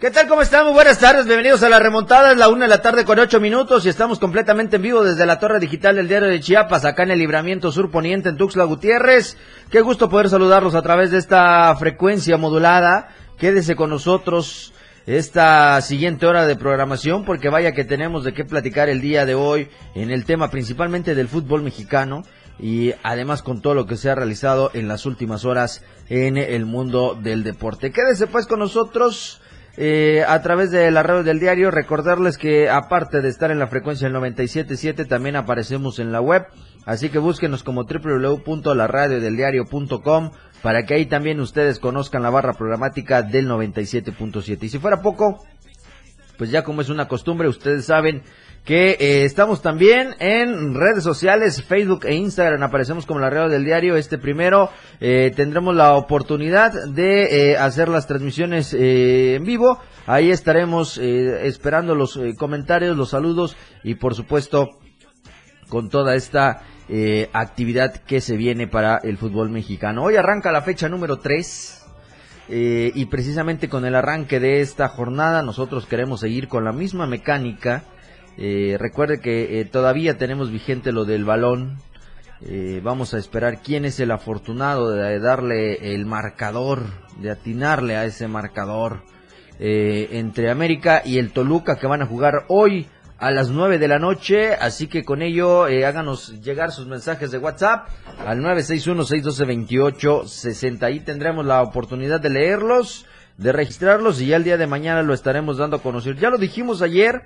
¿Qué tal? ¿Cómo están? Muy buenas tardes, bienvenidos a la remontada, es la una de la tarde con ocho minutos y estamos completamente en vivo desde la torre digital del diario de Chiapas, acá en el libramiento sur poniente en Tuxtla Gutiérrez. Qué gusto poder saludarlos a través de esta frecuencia modulada. Quédese con nosotros esta siguiente hora de programación porque vaya que tenemos de qué platicar el día de hoy en el tema principalmente del fútbol mexicano y además con todo lo que se ha realizado en las últimas horas en el mundo del deporte. Quédese pues con nosotros eh, a través de la radio del diario. Recordarles que aparte de estar en la frecuencia del 97.7 también aparecemos en la web. Así que búsquenos como www.laradiodeldiario.com para que ahí también ustedes conozcan la barra programática del 97.7. Y si fuera poco, pues ya como es una costumbre, ustedes saben que eh, estamos también en redes sociales, Facebook e Instagram, aparecemos como la radio del diario. Este primero eh, tendremos la oportunidad de eh, hacer las transmisiones en vivo. Ahí estaremos esperando los comentarios, los saludos y por supuesto con toda esta eh, actividad que se viene para el fútbol mexicano. Hoy arranca la fecha número 3. eh, y precisamente con el arranque de esta jornada nosotros queremos seguir con la misma mecánica. Eh, recuerde que eh, todavía tenemos vigente lo del balón. Vamos a esperar quién es el afortunado de darle el marcador, de atinarle a ese marcador entre América y el Toluca que van a jugar hoy a las 9 de la noche. Así que con ello eh, háganos llegar sus mensajes de WhatsApp al 961-612-2860. Ahí tendremos la oportunidad de leerlos, de registrarlos y ya el día de mañana lo estaremos dando a conocer. Ya lo dijimos ayer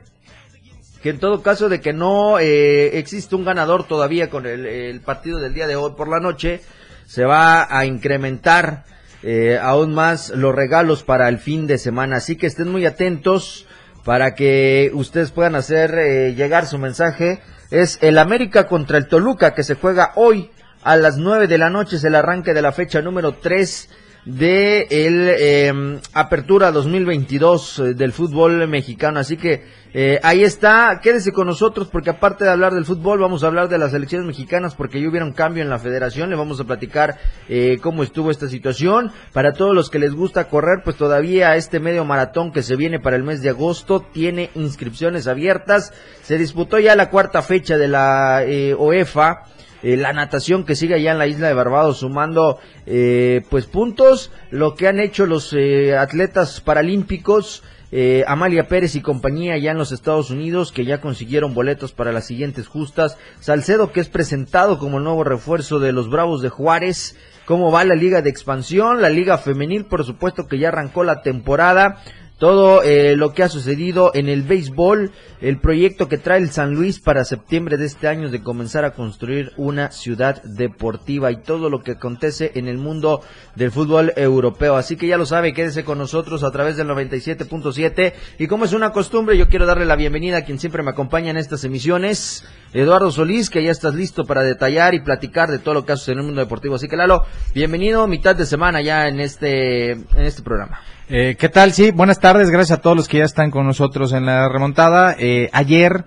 que en todo caso de que no eh, existe un ganador todavía con el, partido del día de hoy por la noche, se va a incrementar eh, aún más los regalos para el fin de semana. Así que estén muy atentos para que ustedes puedan hacer eh, llegar su mensaje. Es el América contra el Toluca que se juega hoy a las 9 de la noche. Es el arranque de la fecha número 3 de el eh, Apertura 2022 eh, del fútbol mexicano. Así que eh, ahí está, quédese con nosotros porque aparte de hablar del fútbol vamos a hablar de las elecciones mexicanas porque ya hubiera un cambio en la federación. Le vamos a platicar eh, cómo estuvo esta situación. Para todos los que les gusta correr, pues todavía este medio maratón que se viene para el mes de agosto tiene inscripciones abiertas. Se disputó ya la cuarta fecha de la eh, OEFA eh, la natación que sigue allá en la isla de Barbados sumando eh, pues puntos lo que han hecho los eh, atletas paralímpicos eh, Amalia Pérez y compañía allá en los Estados Unidos que ya consiguieron boletos para las siguientes justas. Salcedo que es presentado como el nuevo refuerzo de los Bravos de Juárez. Cómo va la liga de expansión la liga femenil por supuesto que ya arrancó la temporada todo eh, lo que ha sucedido en el béisbol, el proyecto que trae el San Luis para septiembre de este año de comenzar a construir una ciudad deportiva y todo lo que acontece en el mundo del fútbol europeo. Así que ya lo sabe, quédese con nosotros a través del 97.7 y como es una costumbre, yo quiero darle la bienvenida a quien siempre me acompaña en estas emisiones, Eduardo Solís, que ya estás listo para detallar y platicar de todo lo que ha sucedido en el mundo deportivo. Así que Lalo, bienvenido mitad de semana ya en este en este programa. Eh, ¿Qué tal? Sí, buenas tardes. Gracias a todos los que ya están con nosotros en la remontada. Eh, ayer,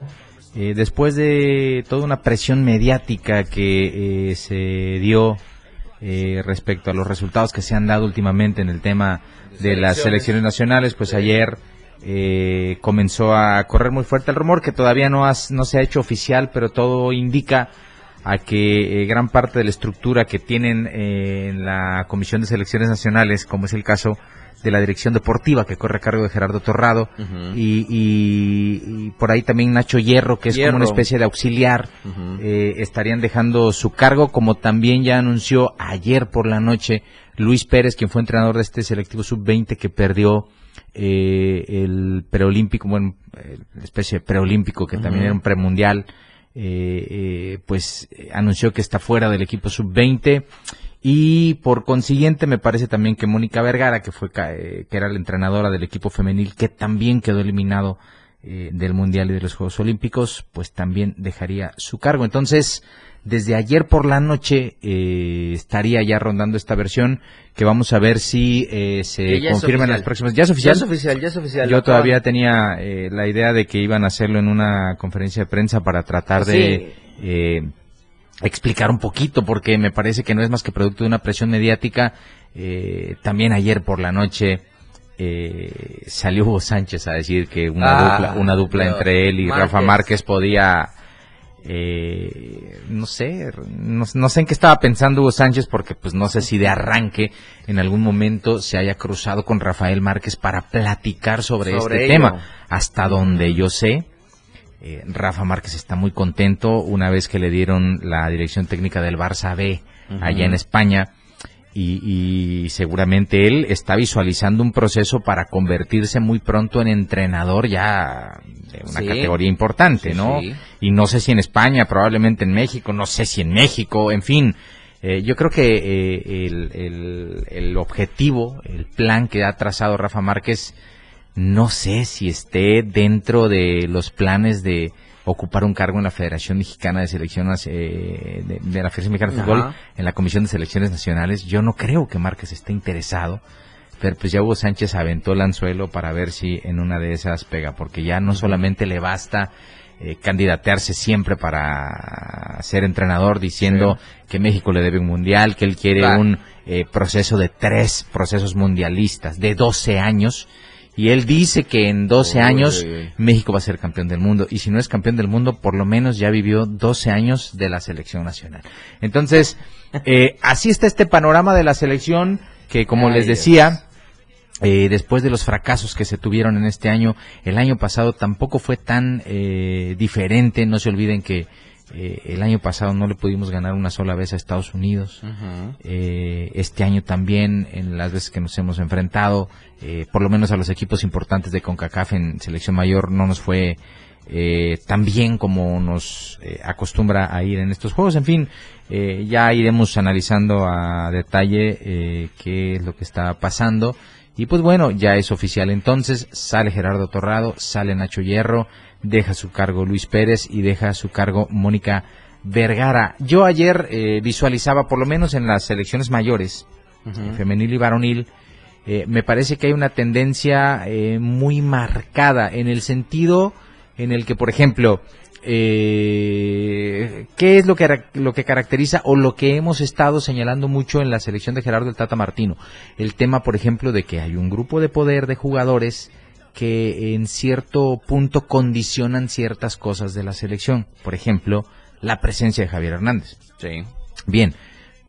eh, después de toda una presión mediática que eh, se dio eh, respecto a los resultados que se han dado últimamente en el tema de las selecciones nacionales, pues ayer eh, comenzó a correr muy fuerte el rumor que todavía no, has- no se ha hecho oficial, pero todo indica a que eh, gran parte de la estructura que tienen eh, en la Comisión de Selecciones Nacionales, como es el caso de la dirección deportiva que corre a cargo de Gerardo Torrado y, y- y por ahí también Nacho Hierro, que es Hierro. como una especie de auxiliar, eh, estarían dejando su cargo, como también ya anunció ayer por la noche Luis Pérez, quien fue entrenador de este selectivo sub-20 que perdió eh, el preolímpico, bueno, eh, especie de preolímpico que también era un premundial eh, eh, pues eh, anunció que está fuera del equipo sub-20 y por consiguiente me parece también que Mónica Vergara, que fue eh, que era la entrenadora del equipo femenil, que también quedó eliminado eh, del Mundial y de los Juegos Olímpicos, pues también dejaría su cargo. Entonces, desde ayer por la noche eh, estaría ya rondando esta versión que vamos a ver si eh, se ya confirma en las próximas. ¿Ya es Ya oficial? es oficial, ya es oficial. Yo todavía tenía eh, la idea de que iban a hacerlo en una conferencia de prensa para tratar de eh, explicar un poquito, porque me parece que no es más que producto de una presión mediática. Eh, también ayer por la noche eh, salió Hugo Sánchez a decir que una Ah, dupla, una dupla entre él y Márquez. Rafa Márquez podía eh, no sé, no, no sé en qué estaba pensando Hugo Sánchez porque pues no sé si de arranque en algún momento se haya cruzado con Rafael Márquez para platicar sobre, Sobre este ello. tema. Hasta donde yo sé, eh, Rafa Márquez está muy contento una vez que le dieron la dirección técnica del Barça B allá en España. Y, y seguramente él está visualizando un proceso para convertirse muy pronto en entrenador ya de una Sí. categoría importante, Sí, ¿no? sí. Y no sé si en España, probablemente en México, no sé si en México, en fin. Eh, yo creo que eh, el, el- el objetivo, el plan que ha trazado Rafa Márquez, no sé si esté dentro de los planes de ocupar un cargo en la Federación Mexicana de Selecciones, eh, de, de la Federación Mexicana de Fútbol, Ajá. en la Comisión de Selecciones Nacionales. Yo no creo que Márquez esté interesado, pero pues ya Hugo Sánchez aventó el anzuelo para ver si en una de esas pega, porque ya no solamente le basta eh, candidatearse siempre para ser entrenador diciendo que México le debe un mundial, que él quiere Claro. un eh, proceso de tres procesos mundialistas de 12 años. Y él dice que en 12 Uy, años. México va a ser campeón del mundo. Y si no es campeón del mundo, por lo menos ya vivió 12 años de la selección nacional. Entonces, eh, así está este panorama de la selección que, como Ay, les Dios. decía, eh, después de los fracasos que se tuvieron en este año, el año pasado tampoco fue tan eh, diferente. No se olviden que eh, el año pasado no le pudimos ganar una sola vez a Estados Unidos. Eh, este año también, en las veces que nos hemos enfrentado, eh, por lo menos a los equipos importantes de CONCACAF en selección mayor, no nos fue eh, tan bien como nos eh, acostumbra a ir en estos juegos. En fin, eh, ya iremos analizando a detalle eh, qué es lo que está pasando. Y pues bueno, ya es oficial entonces, sale Gerardo Torrado, sale Nacho Hierro, deja su cargo Luis Pérez y deja su cargo Mónica Vergara. Yo ayer eh, visualizaba, por lo menos en las selecciones mayores, eh, femenil y varonil, eh, me parece que hay una tendencia eh, muy marcada en el sentido en el que, por ejemplo, eh, ¿qué es lo que, lo que caracteriza o lo que hemos estado señalando mucho en la selección de Gerardo el Tata Martino? El tema, por ejemplo, de que hay un grupo de poder de jugadores que en cierto punto condicionan ciertas cosas de la selección. Por ejemplo, la presencia de Javier Hernández. Sí. Bien,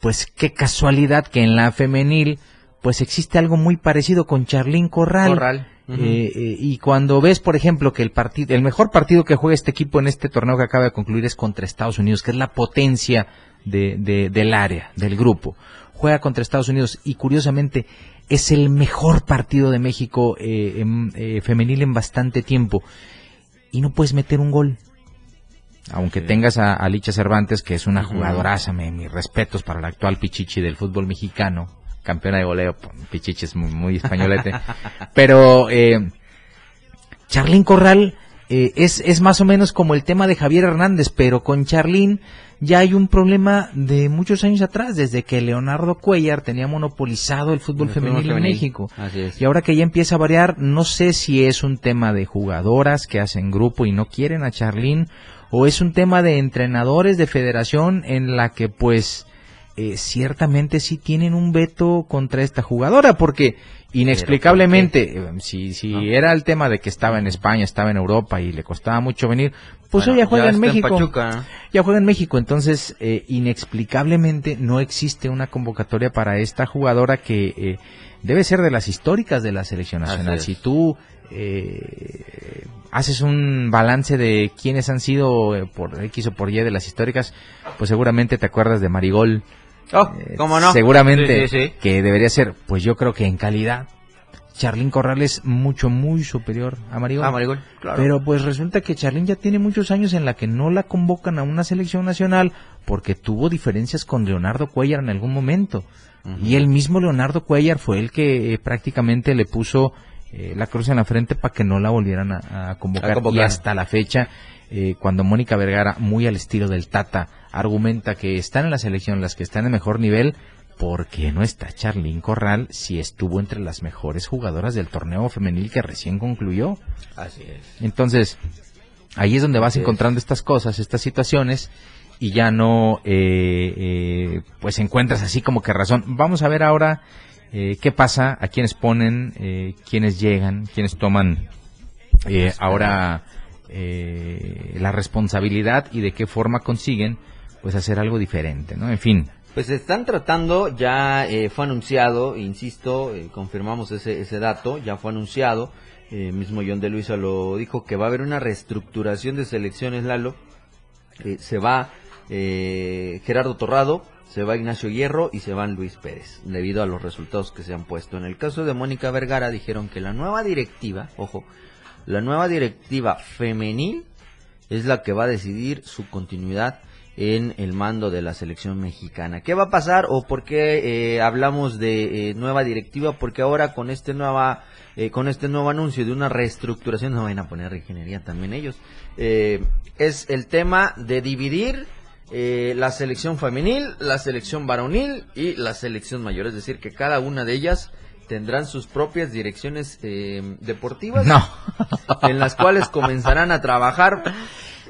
pues qué casualidad que en la femenil pues existe algo muy parecido con Charlín Corral. Corral. Eh, eh, y cuando ves, por ejemplo, que el partido, el mejor partido que juega este equipo en este torneo que acaba de concluir es contra Estados Unidos, que es la potencia de, de- del área, del grupo. Juega contra Estados Unidos y curiosamente es el mejor partido de México eh, en- eh, femenil en bastante tiempo. Y no puedes meter un gol. Aunque Sí. tengas a, a Licha Cervantes, que es una jugadoraza, me- mis respetos para la actual Pichichi del fútbol mexicano, campeona de goleo, Pichichi es muy, muy españolete. Pero eh, Charlín Corral eh, es, es más o menos como el tema de Javier Hernández, pero con Charlín ya hay un problema de muchos años atrás, desde que Leonardo Cuellar tenía monopolizado el fútbol El fútbol femenil en. México. Así es. Y ahora que ya empieza a variar, no sé si es un tema de jugadoras que hacen grupo y no quieren a Charlín, o es un tema de entrenadores de federación en la que pues eh, ciertamente sí tienen un veto contra esta jugadora, porque inexplicablemente, eh, si, si No. era el tema de que estaba en España, estaba en Europa y le costaba mucho venir, pues Bueno, hoy ya juega en México Pachuca. ya juega en México, entonces eh, inexplicablemente no existe una convocatoria para esta jugadora que eh, debe ser de las históricas de la selección nacional. Si tú eh, haces un balance de quiénes han sido eh, por X o por Y de las históricas, pues seguramente te acuerdas de Marigol. Oh, Eh, ¿cómo no? Seguramente Sí, sí, sí. que debería ser, pues yo creo que en calidad. Charlín Corral es mucho, muy superior a Marigol. Ah, Marigol, claro. Pero pues resulta que Charlín ya tiene muchos años en la que no la convocan a una selección nacional porque tuvo diferencias con Leonardo Cuellar en algún momento. Y el mismo Leonardo Cuellar fue el que eh, prácticamente le puso eh, la cruz en la frente para que no la volvieran a, a convocar. A convocar. Y hasta la fecha, eh, cuando Mónica Vergara, muy al estilo del Tata, argumenta que están en la selección las que están en mejor nivel, ¿por qué no está Charlín Corral si estuvo entre las mejores jugadoras del torneo femenil que recién concluyó? Así es. Entonces, ahí es donde vas Así es. encontrando estas cosas, estas situaciones, y ya no, eh, eh, pues encuentras así como que razón. Vamos a ver ahora eh, qué pasa, a quiénes ponen, eh, quiénes llegan, quiénes toman eh, ahora eh, la responsabilidad y de qué forma consiguen, pues hacer algo diferente, ¿no? En fin. Pues están tratando, ya eh, fue anunciado, insisto, eh, confirmamos ese, ese dato, ya fue anunciado, eh, mismo John de Luisa lo dijo, que va a haber una reestructuración de selecciones, Lalo, Eh, se va eh, Gerardo Torrado, se va Ignacio Hierro y se van Luis Pérez, debido a los resultados que se han puesto. En el caso de Mónica Vergara dijeron que la nueva directiva, ojo, la nueva directiva femenil es la que va a decidir su continuidad en el mando de la selección mexicana. ¿Qué va a pasar o por qué eh, hablamos de eh, nueva directiva? Porque ahora con este nueva eh, con este nuevo anuncio de una reestructuración no van a poner ingeniería también ellos. eh, es el tema de dividir eh, la selección femenil, la selección varonil y la selección mayor. Es decir, que cada una de ellas tendrán sus propias direcciones eh, deportivas No. en las cuales comenzarán a trabajar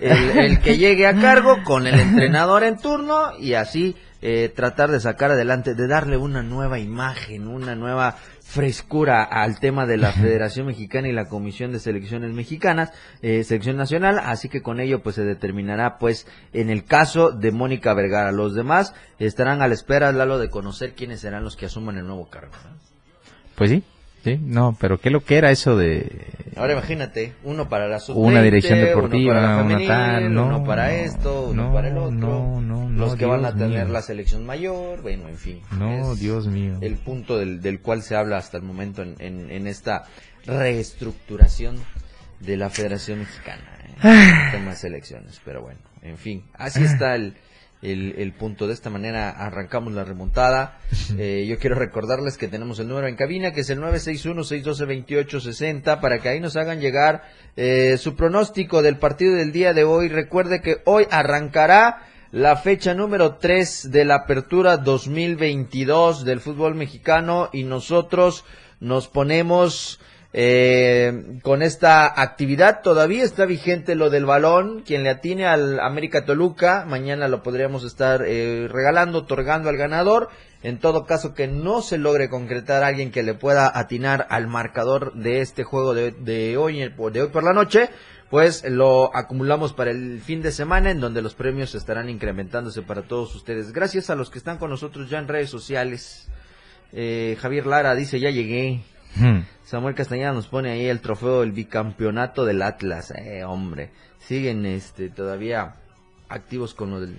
el, el que llegue a cargo con el entrenador en turno y así eh, tratar de sacar adelante, de darle una nueva imagen, una nueva frescura al tema de la Federación Mexicana y la Comisión de Selecciones Mexicanas, eh, Selección Nacional, así que con ello pues se determinará pues en el caso de Mónica Vergara. Los demás estarán a la espera, Lalo, de conocer quiénes serán los que asuman el nuevo cargo. Pues sí, sí, no, pero qué lo que era eso de Ahora imagínate, uno para la sub una dirección uno deportiva, para la una femenil, tal, no, uno para esto, uno no, para el otro, no, no, no, los que van a tener mío. la selección mayor, bueno, en fin. No, Dios mío. El punto del, del cual se habla hasta el momento en, en, en esta reestructuración de la Federación Mexicana, ¿eh? el tema de selecciones, pero bueno, en fin, así está el, el, el punto. De esta manera arrancamos la remontada. Eh, yo quiero recordarles que tenemos el número en cabina, que es el 961-612-2860, para que ahí nos hagan llegar eh, su pronóstico del partido del día de hoy. Recuerde que hoy arrancará la fecha número 3 de la apertura 2022 del fútbol mexicano y nosotros nos ponemos eh, con esta actividad. Todavía está vigente lo del balón. Quien le atine al América Toluca, mañana lo podríamos estar eh, regalando, otorgando al ganador. En todo caso que no se logre concretar alguien que le pueda atinar al marcador de este juego de, de hoy, de hoy por la noche, pues lo acumulamos para el fin de semana en donde los premios estarán incrementándose para todos ustedes. Gracias a los que están con nosotros ya en redes sociales. Eh, Javier Lara dice, ya llegué. Hmm. Samuel Castañeda nos pone ahí el trofeo del bicampeonato del Atlas. Eh, hombre, siguen este todavía activos con lo del...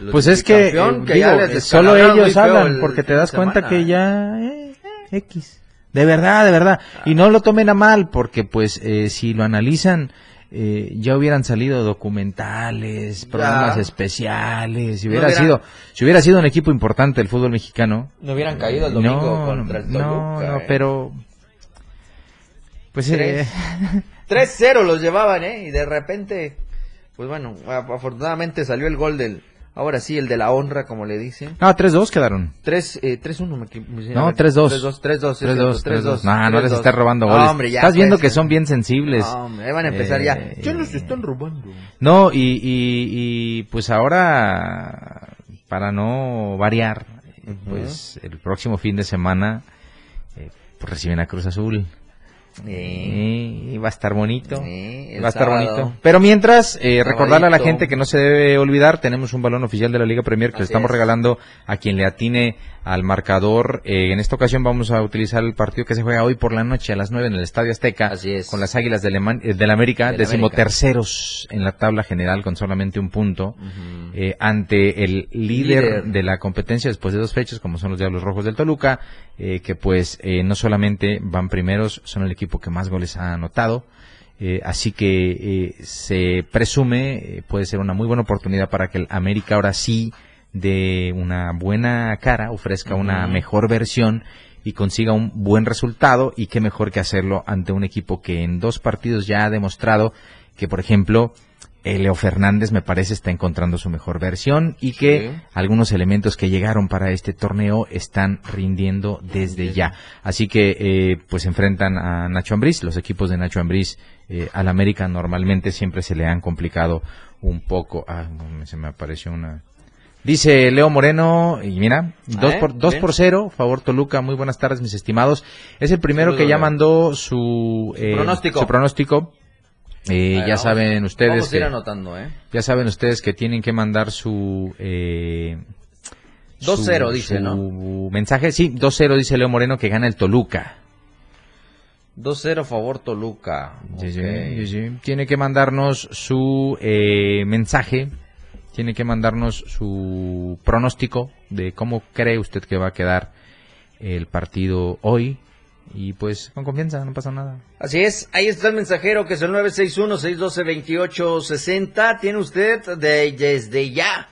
lo Pues del es que, eh, digo, eh, solo ellos hablan el porque te das cuenta que ya eh, eh, X. De verdad, de verdad. Y no lo tomen a mal porque pues eh, si lo analizan eh, ya hubieran salido documentales, programas especiales, si No hubiera sido si hubiera sido un equipo importante el fútbol mexicano. No hubieran caído el domingo no, contra el no, Toluca. no, eh. pero pues eh, Tres. 3-0 los llevaban, ¿eh? Y de repente, pues bueno, afortunadamente salió el gol del, ahora sí, el de la honra, como le dicen. no, 3-2 quedaron. 3, eh, 3-1 me No, a ver, 3-2. 3-2, 3-2, 3-2, 3-2. No, no les 3-2. estás robando No, goles. hombre, ya, Estás viendo pues, que son bien sensibles. No, hombre, ahí van a empezar ya. Eh, Ya nos están robando. No, y, y, y, pues ahora, para no variar, eh, pues el próximo fin de semana eh, pues reciben a Cruz Azul. Eh, va a estar bonito. Va a estar sábado. bonito. Pero mientras, eh, recordarle a la gente que no se debe olvidar, tenemos un balón oficial de la Liga Premier que le estamos es. regalando a quien le atine al marcador. Eh, en esta ocasión vamos a utilizar el partido que se juega hoy por la noche a las 9 en el Estadio Azteca. Así es. Con las Águilas del, Eman- eh, del América, Del decimoterceros en la tabla general con solamente un punto. Eh, ante el líder, Líder. de la competencia después de dos fechas, como son los Diablos Rojos del Toluca, eh, que pues eh, no solamente van primeros, son el equipo que más goles ha anotado. eh, así que eh, se presume, eh, puede ser una muy buena oportunidad para que el América ahora sí de una buena cara, ofrezca una mejor versión y consiga un buen resultado y qué mejor que hacerlo ante un equipo que en dos partidos ya ha demostrado que, por ejemplo, Leo Fernández me parece está encontrando su mejor versión y que Sí. algunos elementos que llegaron para este torneo están rindiendo desde ya. Así que eh, pues enfrentan a Nacho Ambriz, los equipos de Nacho Ambriz eh, al América normalmente siempre se le han complicado un poco. Ah, se me apareció una Dice Leo Moreno, y mira, dos ¿eh? por, dos Bien. por cero, favor Toluca, muy buenas tardes mis estimados. Es el primero Saludos, que ya Leo. mandó su, eh, pronóstico. su pronóstico. Eh, ver, ya vamos- saben ustedes Vamos a ir que, anotando, ¿eh? ya saben ustedes que tienen que mandar su eh, 2-0 su- dice, su ¿no? mensaje, sí, 2-0 dice Leo Moreno que gana el Toluca. 2-0 favor Toluca. Sí, sí, sí, sí. Tiene que mandarnos su eh, mensaje, tiene que mandarnos su pronóstico de cómo cree usted que va a quedar el partido hoy. Y pues con confianza, no pasa nada. Así es, ahí está el mensajero que es el 961-612-2860. Tiene usted de, desde ya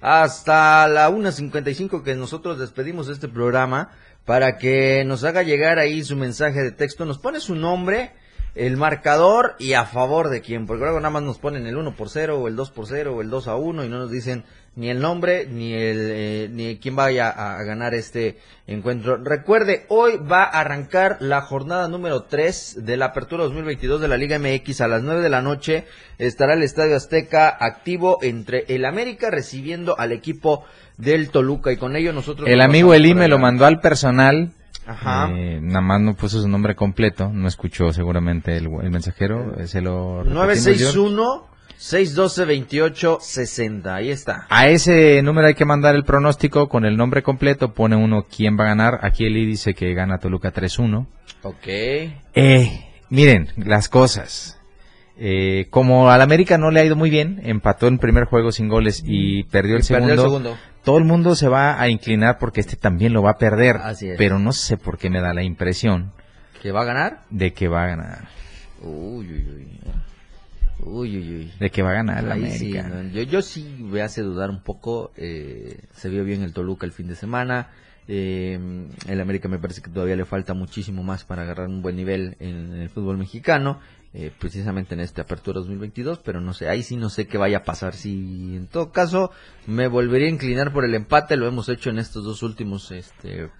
hasta la 1.55 que nosotros despedimos de este programa para que nos haga llegar ahí su mensaje de texto. Nos pone su nombre, el marcador y a favor de quién, porque luego nada más nos ponen el 1 por 0 o el 2 por 0 o el 2 a 1 y no nos dicen ni el nombre ni el eh, ni quién vaya a, a ganar este encuentro. Recuerde, hoy va a arrancar la jornada número 3 de la Apertura 2022 de la Liga MX a las 9 de la noche. Estará el Estadio Azteca activo entre el América recibiendo al equipo del Toluca y con ello nosotros El amigo por me lo mandó al personal. Ajá. Eh, nada más no puso su nombre completo, no escuchó seguramente el, el mensajero, eh, se lo repetimos, George. 961 612 2860. Ahí está. A ese número hay que mandar el pronóstico con el nombre completo, pone uno quién va a ganar. Aquí Eli dice que gana Toluca 3-1. Ok. Eh, miren, las cosas. Eh, como al América no le ha ido muy bien, empató en primer juego sin goles y perdió el, Y perdió segundo, el segundo. todo el mundo se va a inclinar porque este también lo va a perder. Así es. Pero no sé por qué me da la impresión ¿Que va a ganar? de que va a ganar. Uy, uy, uy. Uy, uy, uy. De que va a ganar el Ahí América. sí, no, yo, yo sí me hace dudar un poco. eh, se vio bien el Toluca el fin de semana. eh, el América me parece que todavía le falta muchísimo más para agarrar un buen nivel en, el fútbol mexicano. Eh, precisamente en esta apertura 2022, pero no sé, ahí sí no sé qué vaya a pasar. Si en todo caso me volvería a inclinar por el empate, lo hemos hecho en estos dos últimos este,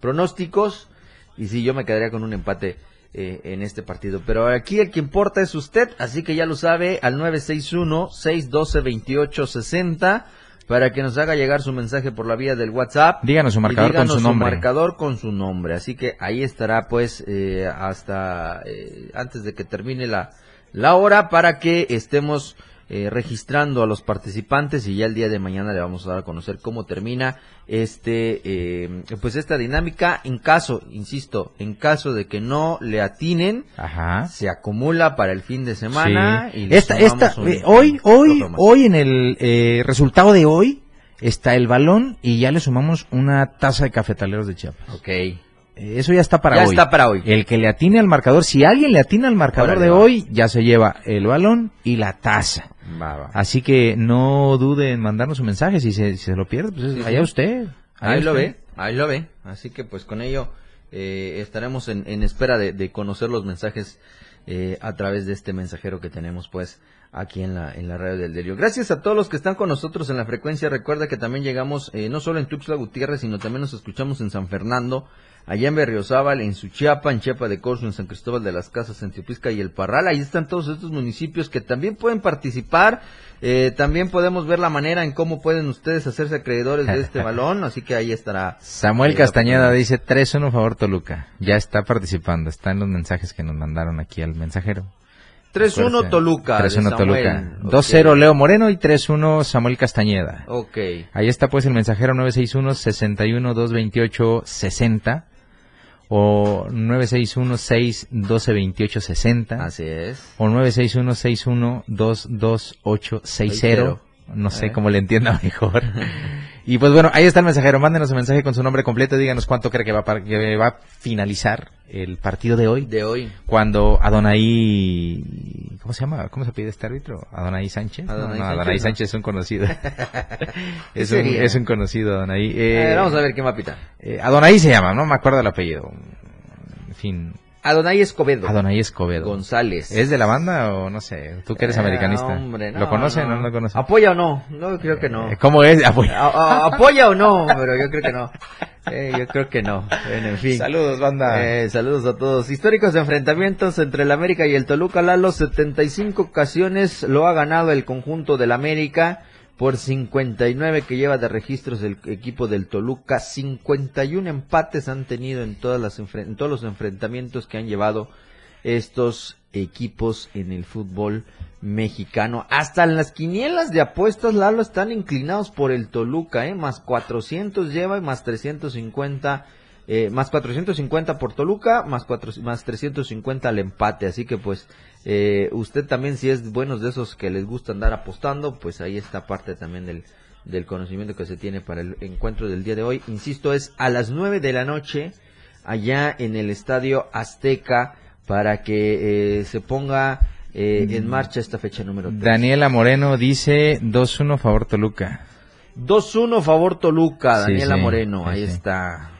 pronósticos. Y sí, yo me quedaría con un empate eh, en este partido. Pero aquí el que importa es usted, así que ya lo sabe, al 961-612-2860 para que nos haga llegar su mensaje por la vía del WhatsApp. Díganos su marcador con díganos su nombre. marcador con su nombre. Así que ahí estará pues eh, hasta eh, antes de que termine la, la hora para que estemos eh, registrando a los participantes y ya el día de mañana le vamos a dar a conocer cómo termina este eh, pues esta dinámica en caso insisto en caso de que no le atinen Ajá. se acumula para el fin de semana Sí. y le Esta, sumamos esta, un- eh, hoy, hoy, hoy en el eh, resultado de hoy está el balón y ya le sumamos una taza de cafetaleros de Chiapas. Ok. Eh, Eso ya está para Ya hoy. está para hoy. El que le atine al marcador, si alguien le atina al marcador de hoy, ya se lleva el balón y la taza. Va, va. Así que no dude en mandarnos un mensaje. Si se, si se lo pierde, pues es- Sí, sí. allá usted. allá Ahí lo ve, ahí lo ve. Así que pues con ello eh, estaremos en, en espera de, de conocer los mensajes eh, a través de este mensajero que tenemos pues aquí en la, en la radio del diario. Gracias a todos los que están con nosotros en la frecuencia. Recuerda que también llegamos eh, no solo en Tuxtla Gutiérrez, sino también nos escuchamos en San Fernando, allá en Berriozábal, en Suchiapa, en Chiapa de Corzo, en San Cristóbal de las Casas, en Teopisca y El Parral. Ahí están todos estos municipios que también pueden participar. Eh, también podemos ver la manera en cómo pueden ustedes hacerse acreedores de este balón, así que ahí estará. Samuel eh, Castañeda dice 3-1 favor Toluca. Ya está participando, está en los mensajes que nos mandaron aquí al mensajero. 3-1 Toluca. de 3-1 Samuel. Toluca. Ok. 2-0 Leo Moreno y 3-1 Samuel Castañeda. Ok. Ahí está pues el mensajero 961-61-228-60 o 961-612-28-60 Así es. o 961-61-228-60. No sé Eh. cómo le entienda mejor. y pues bueno, ahí está el mensajero. Mándenos un mensaje con su nombre completo. Díganos cuánto cree que va, a que va a finalizar el partido de hoy. De hoy. Cuando Adonai... ¿Cómo se llama? ¿Cómo se pide este árbitro? ¿Adonai Sánchez? No, Adonai no, Sánchez, Adonai no. Sánchez es un conocido. es, ¿Qué un, es un conocido Adonai. A Eh, ver, vamos a ver quién va a pitar. eh, Adonai se llama, no me acuerdo el apellido. En fin, Adonai Escobedo. Adonai Escobedo. González. ¿Es de la banda o no sé? ¿Tú que eres Eh, americanista? hombre, ¿Lo conoce o no lo conoce? ¿Apoya o no? No, creo que no. Eh, ¿Cómo es? A- ¿Apoya o no? Pero yo creo que no. Eh, yo creo que no. Bueno, en fin. Saludos, banda. Eh, saludos a todos. Históricos enfrentamientos entre el América y el Toluca. Lalo, 75 ocasiones lo ha ganado el conjunto del América por 59 que lleva de registros el equipo del Toluca. 51 empates han tenido en, todas las en todos los enfrentamientos que han llevado estos equipos en el fútbol mexicano. Hasta en las quinielas de apuestas, Lalo, están inclinados por el Toluca, ¿eh? Más 400 lleva y más 350, eh, más 450 por Toluca, más, cuatro, más 350 al empate. Así que pues, eh, usted también si es buenos de esos que les gusta andar apostando, pues ahí está parte también del, del conocimiento que se tiene para el encuentro del día de hoy. Insisto, es a las 9 de la noche allá en el Estadio Azteca para que eh, se ponga eh, en marcha esta fecha número 3. Daniela Moreno dice 2-1 favor Toluca. 2-1 favor Toluca, Daniela sí, Moreno, ahí sí. está.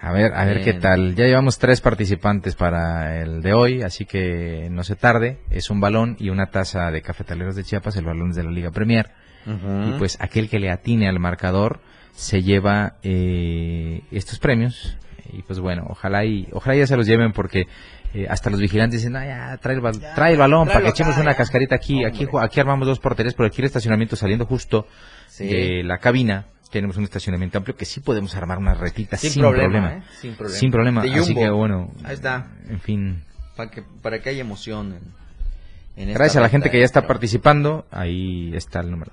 A ver, a ver qué tal. Ya llevamos tres participantes para el de hoy, así que no se tarde. Es un balón y una taza de cafetaleros de Chiapas, el balón es de la Liga Premier. Y pues aquel que le atine al marcador se lleva eh, estos premios. Y pues bueno, ojalá y ojalá ya se los lleven porque eh, hasta los vigilantes dicen, "Ah, ya, trae el, bal- trae el balón para que echemos acá, una ya". cascarita aquí. Aquí, aquí armamos dos porterías, pero aquí el estacionamiento saliendo justo Sí. de la cabina. Tenemos un estacionamiento amplio que sí podemos armar una retita sin, Sin problema. problema, ¿eh? Sin problema. Sin problema. Así que bueno. Ahí está. En fin. Para que, para que haya emoción. En, Gracias a la gente que ya está participando. Ahí está el número.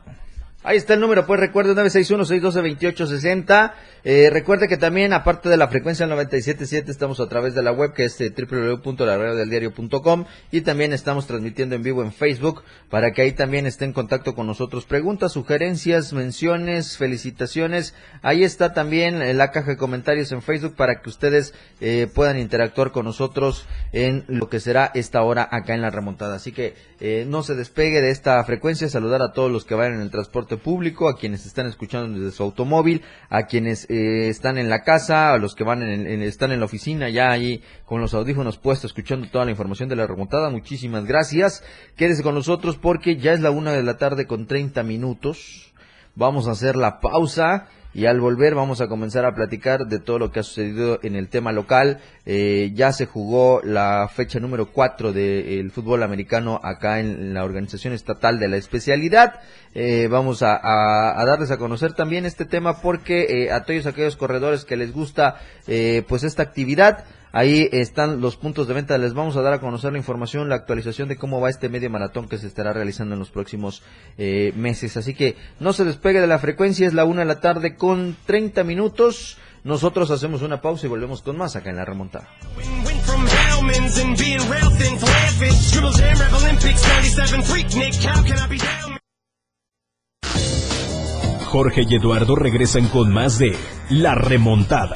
Ahí está el número, pues recuerde 961-612-2860. Eh, recuerde que también, aparte de la frecuencia 97.7, estamos a través de la web que es eh, www.laradiodeldiario.com y también estamos transmitiendo en vivo en Facebook para que ahí también esté en contacto con nosotros. Preguntas, sugerencias, menciones, felicitaciones. Ahí está también eh, la caja de comentarios en Facebook para que ustedes eh, puedan interactuar con nosotros en lo que será esta hora acá en la remontada. Así que no se despegue de esta frecuencia. Saludar a todos los que van en el transporte público, a quienes están escuchando desde su automóvil, a quienes eh, están en la casa, a los que van en, en- están en la oficina ya ahí con los audífonos puestos escuchando toda la información de la remontada. Muchísimas gracias. Quédese con nosotros porque ya es la una de la tarde con 30 minutos. Vamos a hacer la pausa y al volver vamos a comenzar a platicar de todo lo que ha sucedido en el tema local. Eh, ya se jugó la fecha número 4 del fútbol americano acá en la organización estatal de la especialidad. Eh, vamos a, darles a conocer también este tema porque eh, a todos aquellos corredores que les gusta pues esta actividad Ahí están los puntos de venta. Les vamos a dar a conocer la información, la actualización de cómo va este medio maratón que se estará realizando en los próximos eh, meses. Así que no se despegue de la frecuencia. Es la una de la tarde con 30 minutos. Nosotros hacemos una pausa y volvemos con más acá en la remontada. Went from Hellman's and being rail thin to laughing. Dribble jam, rap Olympics, 97 freak Nick. How can I be down? Jorge y Eduardo regresan con más de La Remontada.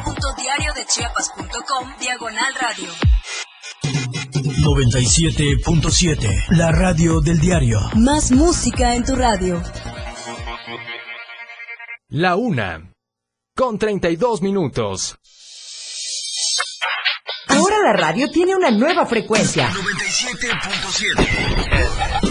www.diariodechiapas.com Diagonal Radio. 97.7. La radio del diario. Más música en tu radio. La una. Con 32 minutos. Ahora la radio tiene una nueva frecuencia. 97.7.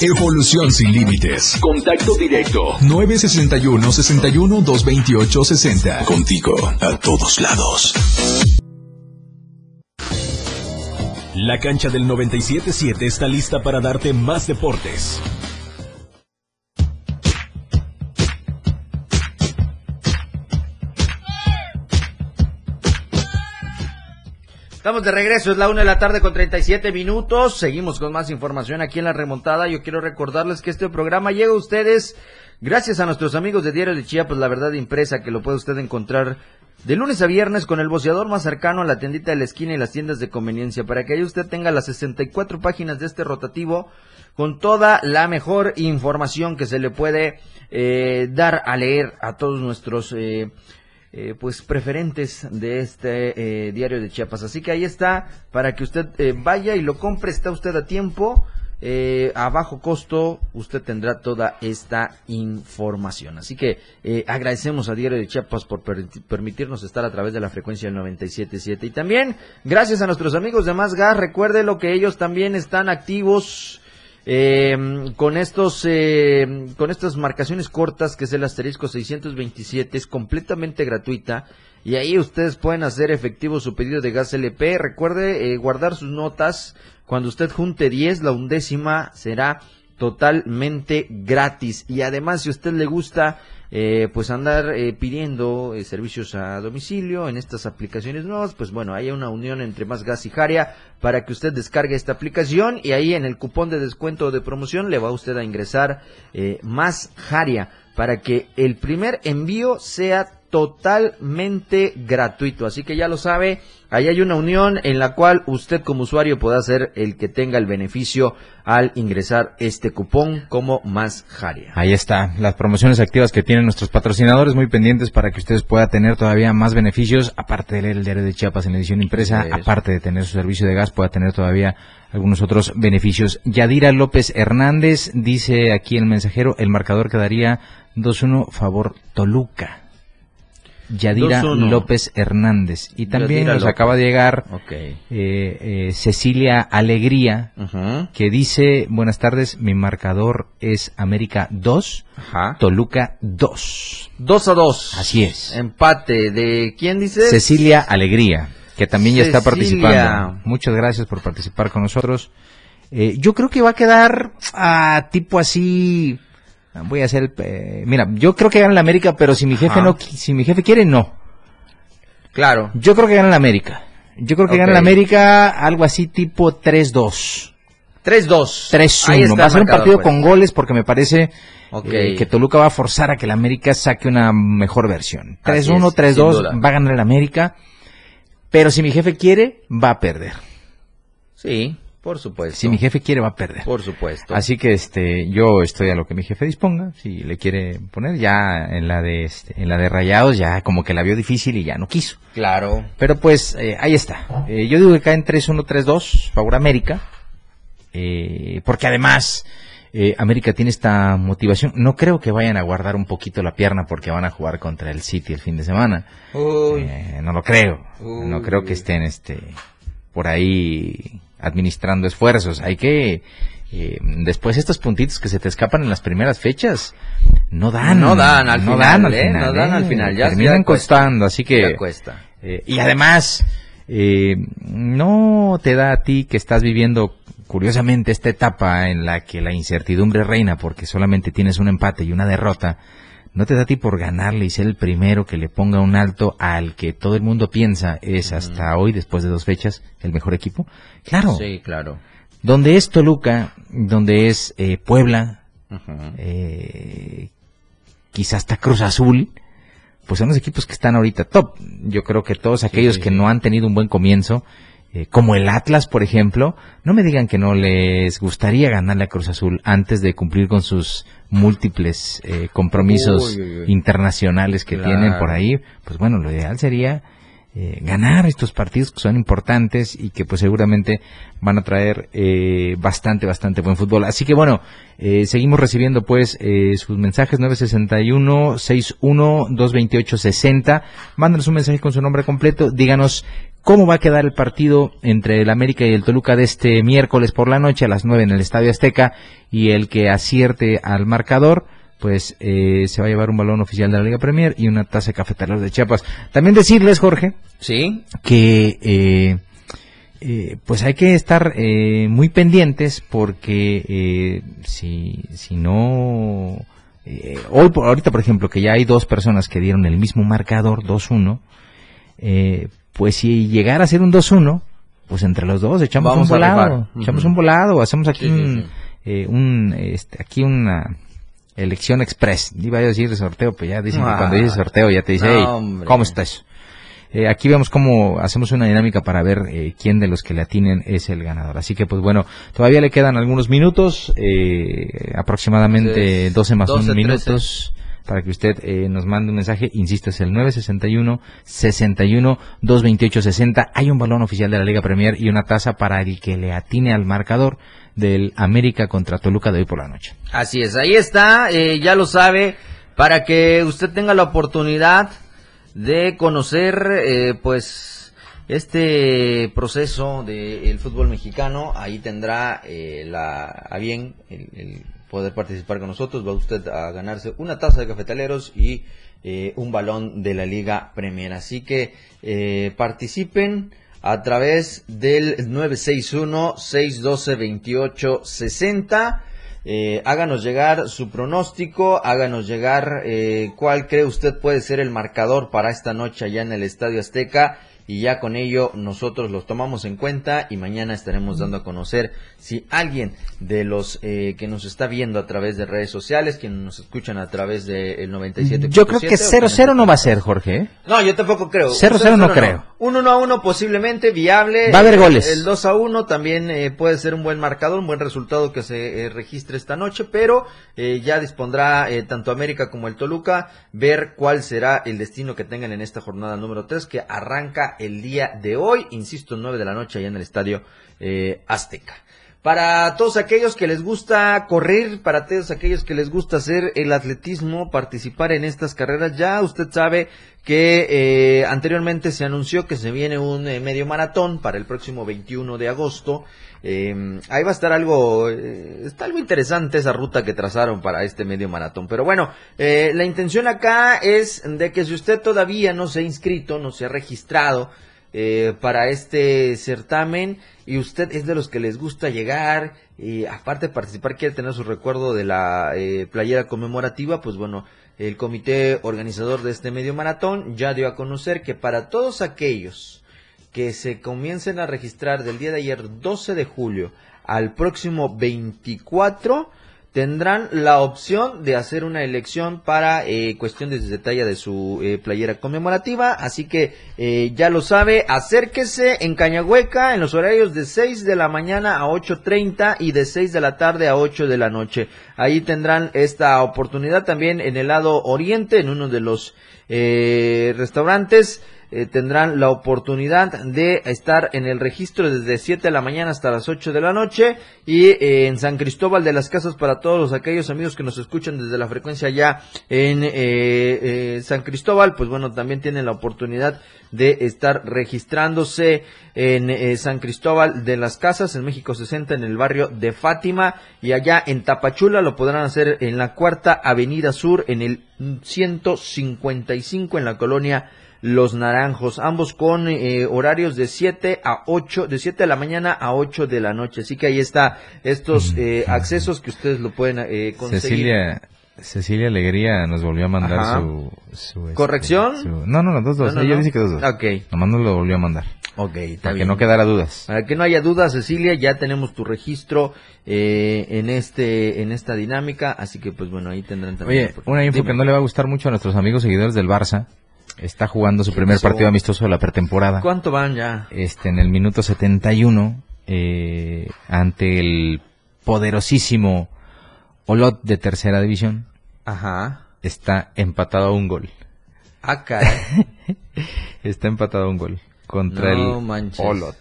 Evolución sin límites. Contacto directo. 961-61-228-60. Contigo a todos lados. La cancha del 97.7 está lista para darte más deportes. Estamos de regreso, es la una de la tarde con 37 minutos. Seguimos con más información aquí en la remontada. Yo quiero recordarles que este programa llega a ustedes gracias a nuestros amigos de Diario de Chiapas, la verdad impresa, que lo puede usted encontrar de lunes a viernes con el boceador más cercano a la tiendita de la esquina y las tiendas de conveniencia, para que ahí usted tenga las 64 páginas de este rotativo con toda la mejor información que se le puede eh, dar a leer a todos nuestros eh, eh, pues preferentes de este eh, diario de Chiapas. Así que ahí está para que usted eh, vaya y lo compre. Está usted a tiempo. eh, a bajo costo usted tendrá toda esta información. Así que agradecemos a Diario de Chiapas por per- permitirnos estar a través de la frecuencia del 97.7. Y también gracias a nuestros amigos de Más Gas. Recuerde lo que ellos también están activos eh, con estos eh, con estas marcaciones cortas que es el asterisco 627 es completamente gratuita y ahí ustedes pueden hacer efectivo su pedido de gas LP recuerde eh, guardar sus notas. Cuando usted junte 10 la undécima será totalmente gratis. Y además si a usted le gusta eh, pues andar eh, pidiendo eh, servicios a domicilio en estas aplicaciones nuevas, pues bueno, hay una unión entre Más Gas y Jaria para que usted descargue esta aplicación y ahí en el cupón de descuento de promoción le va usted a ingresar Más Jaria para que el primer envío sea totalmente gratuito. Así que ya lo sabe, ahí hay una unión en la cual usted como usuario pueda ser el que tenga el beneficio al ingresar este cupón como más Jaria. Ahí está, las promociones activas que tienen nuestros patrocinadores muy pendientes para que ustedes puedan tener todavía más beneficios, aparte de leer el diario de Chiapas en edición impresa, aparte de tener su servicio de gas, pueda tener todavía algunos otros beneficios. Yadira López Hernández dice aquí el mensajero, el marcador quedaría 2-1 favor Toluca. Yadira 2-1. López Hernández. Y también Yadira nos López. acaba de llegar eh, eh, Cecilia Alegría, que dice, buenas tardes, mi marcador es América 2, Ajá. Toluca 2. 2 a 2. Así es. Empate de quién dice? Cecilia Alegría, que también ya está participando. Muchas gracias por participar con nosotros. Eh, yo creo que va a quedar a tipo así. Voy a hacer eh, mira, yo creo que gana la América, pero si mi jefe Ajá. no, si mi jefe quiere, no. Claro. Yo creo que gana la América. Yo creo que gana la América algo así tipo 3-2. 3-2. 3-1. Ahí está Va a ser un partido pues. con goles porque me parece eh, que Toluca va a forzar a que el América saque una mejor versión. Así 3-1, es, 3-2, sin duda. va a ganar el América. Pero si mi jefe quiere, va a perder. Sí, por supuesto. Si mi jefe quiere, va a perder. Por supuesto. Así que este, yo estoy a lo que mi jefe disponga. Si le quiere poner ya en la de este, en la de Rayados, ya como que la vio difícil y ya no quiso. Claro. Pero pues eh, ahí está. Eh, yo digo que caen 3-1, 3-2, favor América. Eh, porque además eh, América tiene esta motivación. No creo que vayan a guardar un poquito la pierna porque van a jugar contra el City el fin de semana. Uy. Eh, no lo creo. Uy. No creo que estén este por ahí administrando esfuerzos. Hay que eh, después estos puntitos que se te escapan en las primeras fechas no dan no dan al no final, dan al ¿eh? final, no dan ¿eh? al final ya terminan ya cuesta, costando así que cuesta. eh, y además eh, no te da a ti que estás viviendo curiosamente esta etapa en la que la incertidumbre reina porque solamente tienes un empate y una derrota no te da a ti por ganarle y ser el primero que le ponga un alto al que todo el mundo piensa es hasta hoy, después de dos fechas, el mejor equipo. Claro. Sí, claro. Donde es Toluca, donde es eh, Puebla, Ujú. eh, quizás hasta Cruz Azul, pues son los equipos que están ahorita top. Yo creo que todos aquellos sí, que no han tenido un buen comienzo, eh, como el Atlas, por ejemplo, no me digan que no les gustaría ganarle a Cruz Azul antes de cumplir con sus múltiples eh, compromisos Uy, uy, uy. internacionales que Claro. tienen por ahí. Pues bueno, lo ideal sería eh, ganar estos partidos que son importantes y que pues seguramente van a traer eh, bastante, bastante buen fútbol. Así que bueno, eh, seguimos recibiendo pues eh, sus mensajes 961-61-228-60. Mándanos un mensaje con su nombre completo. Díganos cómo va a quedar el partido entre el América y el Toluca de este miércoles por la noche a las 9 en el Estadio Azteca y el que acierte al marcador pues eh, se va a llevar un balón oficial de la Liga Premier y una taza de cafetaleros de Chiapas. También decirles, Jorge, Sí, que eh, eh, pues hay que estar eh, muy pendientes porque eh, si, si no... eh, hoy, por- ahorita, por ejemplo, que ya hay dos personas que dieron el mismo marcador, 2-1, eh, pues si llegara a ser un 2-1, pues entre los dos echamos Vamos un volado, echamos un volado, hacemos aquí Sí, un, sí. eh, un, este, aquí una elección express. Iba a decir sorteo, pero ya dicen que Ah. cuando dices sorteo ya te dice, No. ¿cómo estás? Eh, aquí vemos cómo hacemos una dinámica para ver eh, quién de los que le atinen es el ganador. Así que, pues bueno, todavía le quedan algunos minutos, eh, aproximadamente Entonces, 12 más 12, 1 13. Para que usted eh, nos mande un mensaje. Insisto, es el 961 61 228 60. Hay un balón oficial de la Liga Premier y una taza para el que le atine al marcador del América contra Toluca de hoy por la noche. Así es, ahí está, eh, ya lo sabe, para que usted tenga la oportunidad de conocer, eh, pues, este proceso del fútbol mexicano, ahí tendrá eh, la, a bien el poder participar con nosotros, va usted a ganarse una taza de cafetaleros y eh, un balón de la Liga Premier. Así que eh, participen a través del 961-612-2860. Eh, háganos llegar su pronóstico, háganos llegar cuál cree usted puede ser el marcador para esta noche allá en el Estadio Azteca y ya con ello nosotros los tomamos en cuenta y mañana estaremos dando a conocer si alguien de los eh, que nos está viendo a través de redes sociales, quienes nos escuchan a través del 97. Yo creo que 0-0 no va a ser, Jorge. ¿eh? No, yo tampoco creo. 0-0 no creo. Un 1 a 1 posiblemente viable. Va a haber goles. El 2 a 1 también eh, puede ser un buen marcador, un buen resultado que se eh, registre esta noche, pero eh, ya dispondrá eh, tanto América como el Toluca ver cuál será el destino que tengan en esta jornada número 3 que arranca el día de hoy, insisto, 9 de la noche allá en el estadio eh, Azteca. Para todos aquellos que les gusta correr, para todos aquellos que les gusta hacer el atletismo, participar en estas carreras, ya usted sabe que eh, anteriormente se anunció que se viene un eh, medio maratón para el próximo 21 de agosto. Eh, ahí va a estar algo, eh, está algo interesante esa ruta que trazaron para este medio maratón. Pero bueno, eh, la intención acá es de que si usted todavía no se ha inscrito, no se ha registrado, para este certamen y usted es de los que les gusta llegar y aparte participar quiere tener su recuerdo de la playera conmemorativa, pues bueno, el comité organizador de este medio maratón ya dio a conocer que para todos aquellos que se comiencen a registrar del día de ayer 12 de julio al próximo 24 tendrán la opción de hacer una elección para eh, cuestión de detalle de su eh, playera conmemorativa. Así que eh, ya lo sabe, acérquese en Cañahueca en los horarios de 6 de la mañana a 8.30 y de 6 de la tarde a 8 de la noche. Ahí tendrán esta oportunidad también en el lado oriente, en uno de los eh, restaurantes. Eh, tendrán la oportunidad de estar en el registro desde 7 de la mañana hasta las 8 de la noche y eh, en San Cristóbal de las Casas para todos los, aquellos amigos que nos escuchan desde la frecuencia ya en eh, eh, San Cristóbal, pues bueno, también tienen la oportunidad de estar registrándose en San Cristóbal de las Casas, en México 60, en el barrio de Fátima, y allá en Tapachula lo podrán hacer en la cuarta avenida sur, en el 155, en la colonia Los Naranjos, ambos con eh, horarios de 7 a 8, de 7 de la mañana a 8 de la noche. Así que ahí está estos eh, accesos que ustedes lo pueden eh, conseguir. Cecilia, Cecilia Alegría nos volvió a mandar Ajá. su, su, este, ¿Corrección? su- no, no, no, dos, dos. No, no, Ella no. dice que dos, dos. Ok. Nomás nos lo volvió a mandar. Ok, Para que no quedara dudas. Para que no haya duda, Cecilia, ya tenemos tu registro eh, en este en esta dinámica, así que pues bueno, ahí tendrán también. Oye, una info Dime. que no le va a gustar mucho a nuestros amigos seguidores del Barça. Está jugando su ¿Qué primer pasó? partido amistoso de la pretemporada. ¿Cuánto van ya? Este, en el minuto 71, eh, ante el poderosísimo Olot de tercera división, Ajá. está empatado a un gol. Ah, caray. Está empatado a un gol contra No el manches. Olot.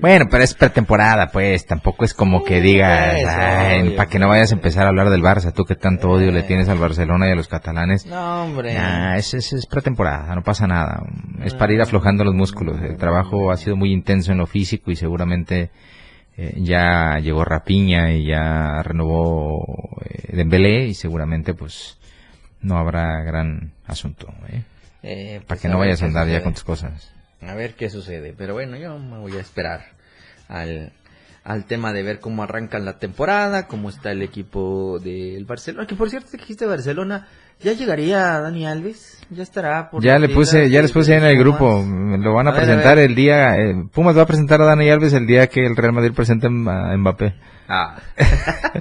Bueno, pero es pretemporada, pues, tampoco es como que digas, Pues, "Ay, obvio, para que no vayas a empezar a hablar del Barça, tú que tanto odio le tienes al Barcelona y a los catalanes. No, hombre. Ah, es, es, es pretemporada, no pasa nada. Es para ir aflojando los músculos. El trabajo ha sido muy intenso en lo físico y seguramente eh, ya llegó Rapiña y ya renovó eh, Dembélé y seguramente pues no habrá gran asunto. ¿eh? Eh, Para pues, que no vayas a andar ya con tus cosas. A ver qué sucede. Pero bueno, yo me voy a esperar al, al tema de ver cómo arrancan la temporada, cómo está el equipo del Barcelona. Que por cierto, dijiste Barcelona, ¿ya llegaría Dani Alves? ¿Ya estará? por Ya le puse, ya les puse de en el Pumas? grupo. Lo van a, A ver, a presentar ver. el día. eh, Pumas va a presentar a Dani Alves el día que el Real Madrid presente a Mbappé. Ah.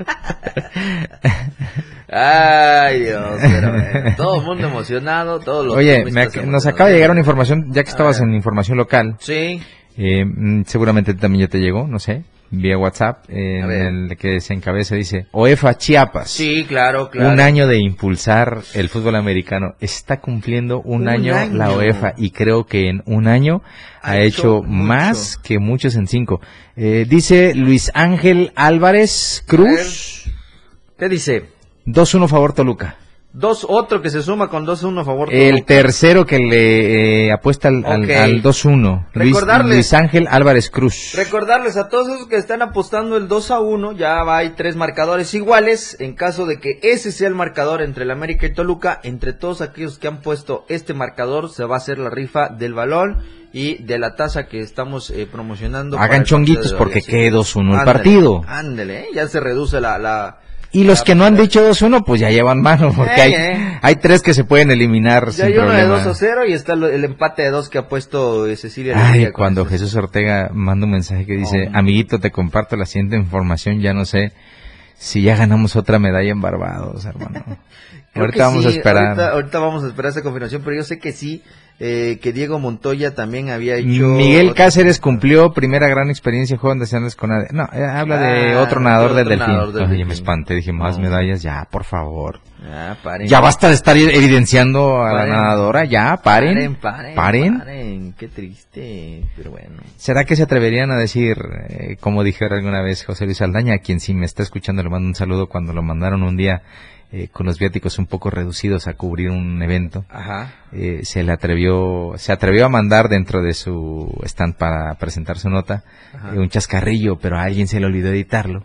Ay, Dios, pero bueno, todo el mundo emocionado, todos los Oye, me ac- nos acaba de llegar una información, ya que estabas ver. en información local. Sí, Eh, mm, seguramente también ya te llegó, no sé, vía WhatsApp, eh, en el que se encabeza dice, OEFA Chiapas, sí, claro, claro. un año de impulsar el fútbol americano, está cumpliendo un, Un año, año. la OEFA y creo que en un año ha, Ha hecho, hecho más que muchos en cinco. Eh, dice Luis Ángel Álvarez Cruz, ¿Qué dice? 2-1 favor Toluca. Dos, otro que se suma con 2-1 a favor. El Toluca. tercero que le eh, apuesta al, al- Ok. al 2-1, Luis, Recordarles- Luis Ángel Álvarez Cruz. Recordarles a todos esos que están apostando el 2 a 1, ya va, hay tres marcadores iguales. En caso de que ese sea el marcador entre el América y Toluca, entre todos aquellos que han puesto este marcador, se va a hacer la rifa del balón y de la taza que estamos eh, promocionando. Hagan el chonguitos porque así quede que 2-1 el partido. Ándale, ¿eh? ya se reduce la... la Y los que no han dicho 2-1, pues ya llevan mano, porque Eh, hay, eh. hay tres que se pueden eliminar Ya sin hay uno de problema. 2 a 0 y está el empate de 2 que ha puesto eh, Cecilia. Ay, cuando Jesús Ortega manda un mensaje que dice, Oh. amiguito, te comparto la siguiente información, ya no sé si ya ganamos otra medalla en Barbados, hermano. Ahorita vamos a sí, esperar. Ahorita, ahorita vamos a esperar esa confirmación, pero yo sé que sí, eh, que Diego Montoya también había hecho... Miguel Cáceres cumplió primera gran experiencia en Juegos Nacionales con ADE. No, eh, habla de otro nadador del delfín. nadador del delfín. me espanté, dije, más No. medallas, ya, por favor. Ah, paren. Ya basta de estar evidenciando a Paren. la nadadora, ya, paren. Paren, paren, Paren. paren. Qué triste, pero bueno. ¿Será que se atreverían a decir, eh, como dijeron alguna vez José Luis Aldaña, a quien si me está escuchando le mando un saludo cuando lo mandaron un día eh, con los viáticos un poco reducidos a cubrir un evento? Ajá. eh, se le atrevió, se atrevió a mandar dentro de su stand para presentar su nota eh, un chascarrillo, pero a alguien se le olvidó editarlo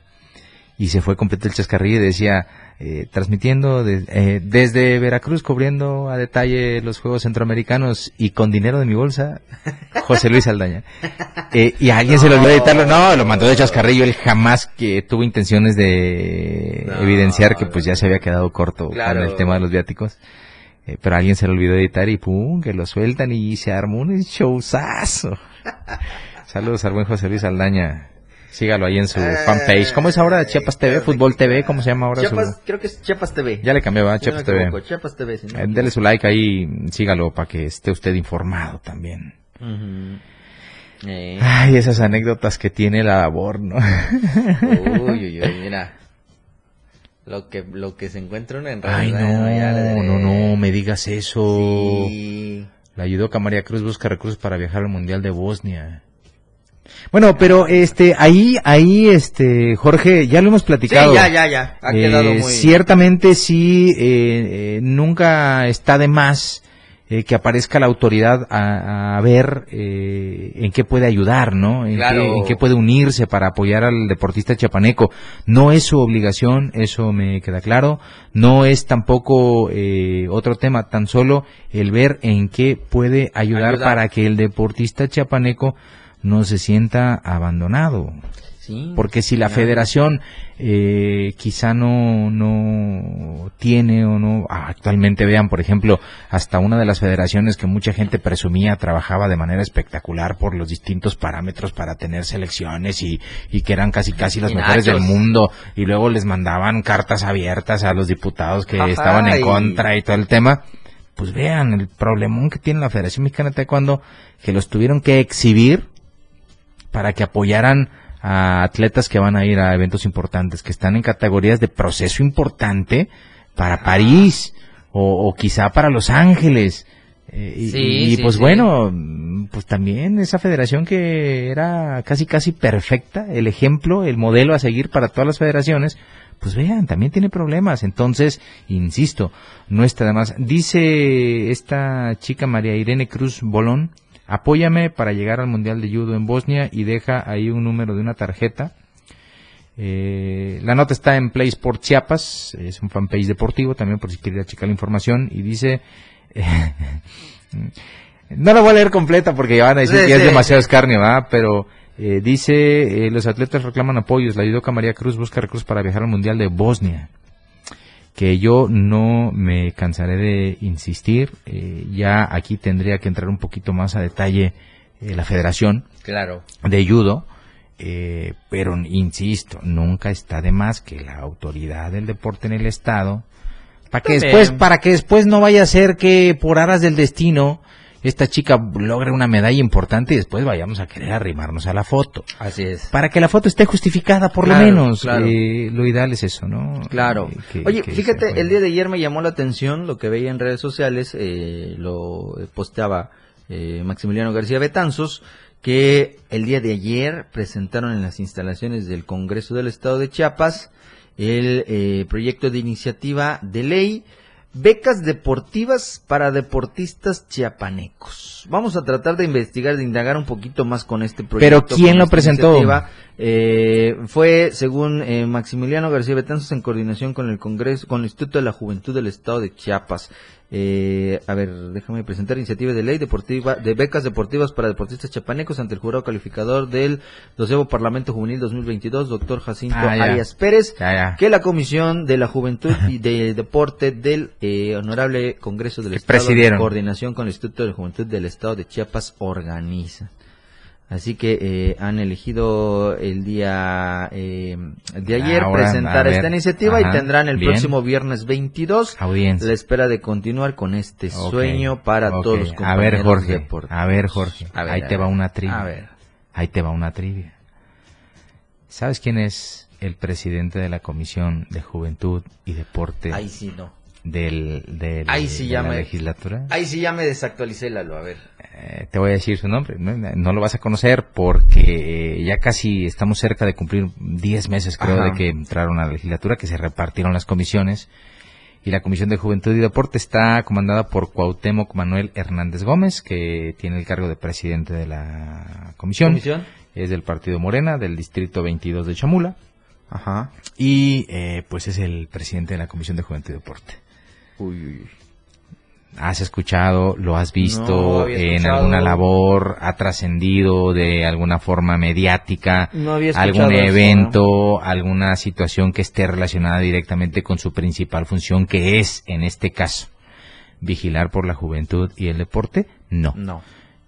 y se fue completo el chascarrillo y decía eh, transmitiendo de- eh, desde Veracruz cubriendo a detalle los Juegos Centroamericanos y con dinero de mi bolsa José Luis Aldaña Eh, y a alguien se le olvidó editarlo no lo mandó de chascarrillo él jamás que tuvo intenciones de No, evidenciar que pues ya se había quedado corto Claro. con el tema de los viáticos eh, pero a alguien se le olvidó editar y pum, que lo sueltan y se armó un showzazo. Saludos al buen José Luis Aldaña. Sígalo ahí en su Ay, fanpage. ¿Cómo es ahora? Chiapas TV, Fútbol TV, ¿cómo se llama ahora? su- creo que es Chiapas TV. Ya le cambió, ¿verdad? No me Chiapas TV. Chiapas TV, si no me Eh, dele su like ahí, sígalo para que esté usted informado también. Eh. Ay, esas anécdotas que tiene la labor, ¿no? Uy, uy, uy, mira. Lo que, lo que se encuentra uno en Ay, no, realidad, ya le- no, no, me digas eso. Sí. La ayudó María Cruz busca recursos para viajar al Mundial de Bosnia. Bueno, pero este, ahí, ahí, este, Jorge, ya lo hemos Sí, platicado. ya, ya, ya. Ha quedado Eh, muy... Ciertamente sí, eh, eh, nunca está de más eh, que aparezca la autoridad a, a ver en qué puede ayudar, ¿no? En, Claro. qué, en qué puede unirse para apoyar al deportista chapaneco. No es su obligación, eso me queda claro. No es tampoco eh, otro tema, tan solo el ver en qué puede ayudar, Ayudar. para que el deportista chapaneco no se sienta abandonado. Sí, Porque si la claro. federación eh, quizá no, no tiene o no, ah, actualmente vean, por ejemplo, hasta una de las federaciones que mucha gente presumía trabajaba de manera espectacular por los distintos parámetros para tener selecciones y, y que eran casi casi las mejores del mundo y luego les mandaban cartas abiertas a los diputados que Ajá, estaban en y- contra y todo el tema. Pues vean el problemón que tiene la Federación Mexicana de Taekwondo, que los tuvieron que exhibir para que apoyaran a atletas que van a ir a eventos importantes, que están en categorías de proceso importante para París o, o quizá para Los Ángeles. Eh, y- Sí, y, sí, pues sí. bueno, pues también esa federación que era casi casi perfecta, el ejemplo, el modelo a seguir para todas las federaciones, pues vean, también tiene problemas. Entonces, insisto, no está de más. Dice esta chica María Irene Cruz Bolón, apóyame para llegar al Mundial de Judo en Bosnia y deja ahí un número de una tarjeta. Eh, la nota está en Play Sport Chiapas, es un fanpage deportivo también por si quiere ir a checar la información y dice... no la voy a leer completa porque ya van a decir Sí, que es sí. demasiado escarnio, ¿verdad? Pero eh, dice, eh, los atletas reclaman apoyos, la ayudoca María Cruz busca recursos para viajar al Mundial de Bosnia que yo no me cansaré de insistir, eh, ya aquí tendría que entrar un poquito más a detalle eh, la federación Claro. de judo, eh, pero insisto, nunca está de más que la autoridad del deporte en el estado, para que También. después, para que después no vaya a ser que por aras del destino esta chica logre una medalla importante y después vayamos a querer arrimarnos a la foto. Así es. Para que la foto esté justificada, por Claro, lo menos. claro. Eh, lo ideal es eso, ¿no? Claro. Eh, que- Oye, que fíjate, el día de ayer me llamó la atención lo que veía en redes sociales, eh, lo posteaba eh, Maximiliano García Betanzos, que el día de ayer presentaron en las instalaciones del Congreso del Estado de Chiapas el proyecto de iniciativa de ley Becas deportivas para deportistas chiapanecos. Vamos a tratar de investigar, de indagar un poquito más con este proyecto. Pero ¿quién lo presentó? Eh, fue, según eh, Maximiliano García Betanzos, en coordinación con el Congreso, con el Instituto de la Juventud del Estado de Chiapas. Eh, a ver, déjame presentar iniciativa de ley deportiva de becas deportivas para deportistas chapanecos ante el jurado calificador del doceavo Parlamento Juvenil 2022, doctor Jacinto Ah. Arias Pérez, Ya, ya. que la Comisión de la Juventud y de Deporte del eh, Honorable Congreso del Estado, en coordinación con el Instituto de la Juventud del Estado de Chiapas, organiza. Así que eh, han elegido el día eh, de ayer Ahora, presentar a esta iniciativa ajá, y tendrán el bien. próximo viernes 22 Audiencia. la espera de continuar con este Ok, sueño para ok. todos los A compañeros ver, Jorge. deportivos. A ver, Jorge. A ver, ahí a te ver. va una trivia. A ver. Ahí te va una trivia. ¿Sabes quién es el presidente de la Comisión de Juventud y Deporte Ahí sí no. Del, del- Ahí sí de ya la me- legislatura? Ahí sí ya me desactualicé, Lalo, a ver. Eh, te voy a decir su nombre. No, No lo vas a conocer porque ya casi estamos cerca de cumplir 10 meses, creo, Ajá. de que entraron a la legislatura, que se repartieron las comisiones. Y la Comisión de Juventud y Deporte está comandada por Cuauhtémoc Manuel Hernández Gómez, que tiene el cargo de presidente de la comisión. ¿Comisión? Es del Partido Morena, del Distrito 22 de Chamula. Ajá. Y eh, pues es el presidente de la Comisión de Juventud y Deporte. Uy, uy, uy. ¿Has escuchado, lo has visto en escuchado. alguna labor, ha trascendido de alguna forma mediática, No algún eso, evento, alguna situación que esté relacionada directamente con su principal función, que es, en este caso, vigilar por la juventud y el deporte? No. No.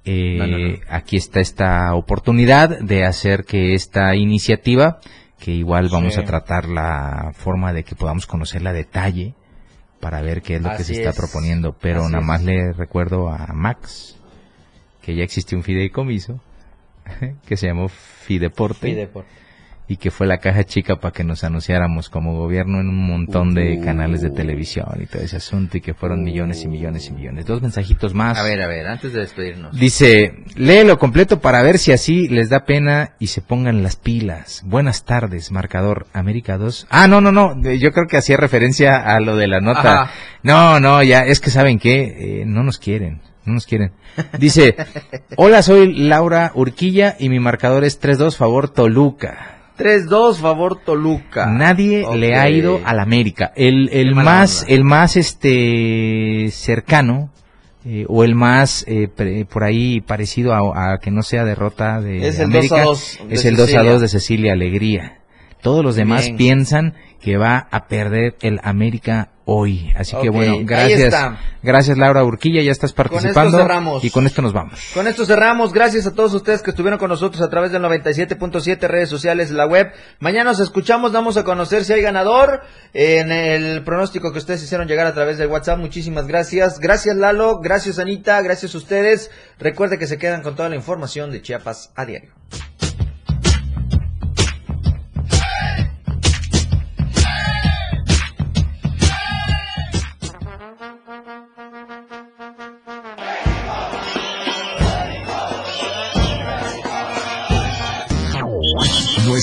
Eh. Aquí está esta oportunidad de hacer que esta iniciativa, que igual vamos Sí. a tratar la forma de que podamos conocerla a detalle para ver qué es lo que se está es. proponiendo. Pero Así nada es. más le recuerdo a Max que ya existe un fideicomiso que se llamó Fideporte Fideporte. Y que fue la caja chica para que nos anunciáramos como gobierno en un montón de canales de televisión y todo ese asunto y que fueron millones y millones y millones. Dos mensajitos más. A ver, a ver, antes de despedirnos. Dice, léelo completo para ver si así les da pena y se pongan las pilas. Buenas tardes, marcador América 2. Ah, no, no, no, yo creo que hacía referencia a lo de la nota. Ajá. No, no, ya, es que saben que no nos quieren, no nos quieren. Dice, hola, soy Laura Urquilla y mi marcador es 3-2 favor Toluca. 3-2, favor Toluca. Nadie Ok. le ha ido al América. El, el más, onda. el más este cercano eh, o el más eh, pre- por ahí parecido a, a que no sea derrota de Es el América 2 a 2 de es el 2 a Cecilia. 2 de Cecilia Alegría. Todos los demás Bien. piensan que va a perder el América hoy. Así que bueno, gracias. Gracias Laura Urquilla, ya estás participando. cerramos. Y con esto nos vamos. Con esto cerramos. Gracias a todos ustedes que estuvieron con nosotros a través del 97.7 redes sociales, la web. Mañana nos escuchamos, damos a conocer si hay ganador en el pronóstico que ustedes hicieron llegar a través del WhatsApp. Muchísimas gracias. Gracias Lalo, gracias Anita, gracias a ustedes. Recuerde que se quedan con toda la información de Chiapas a diario.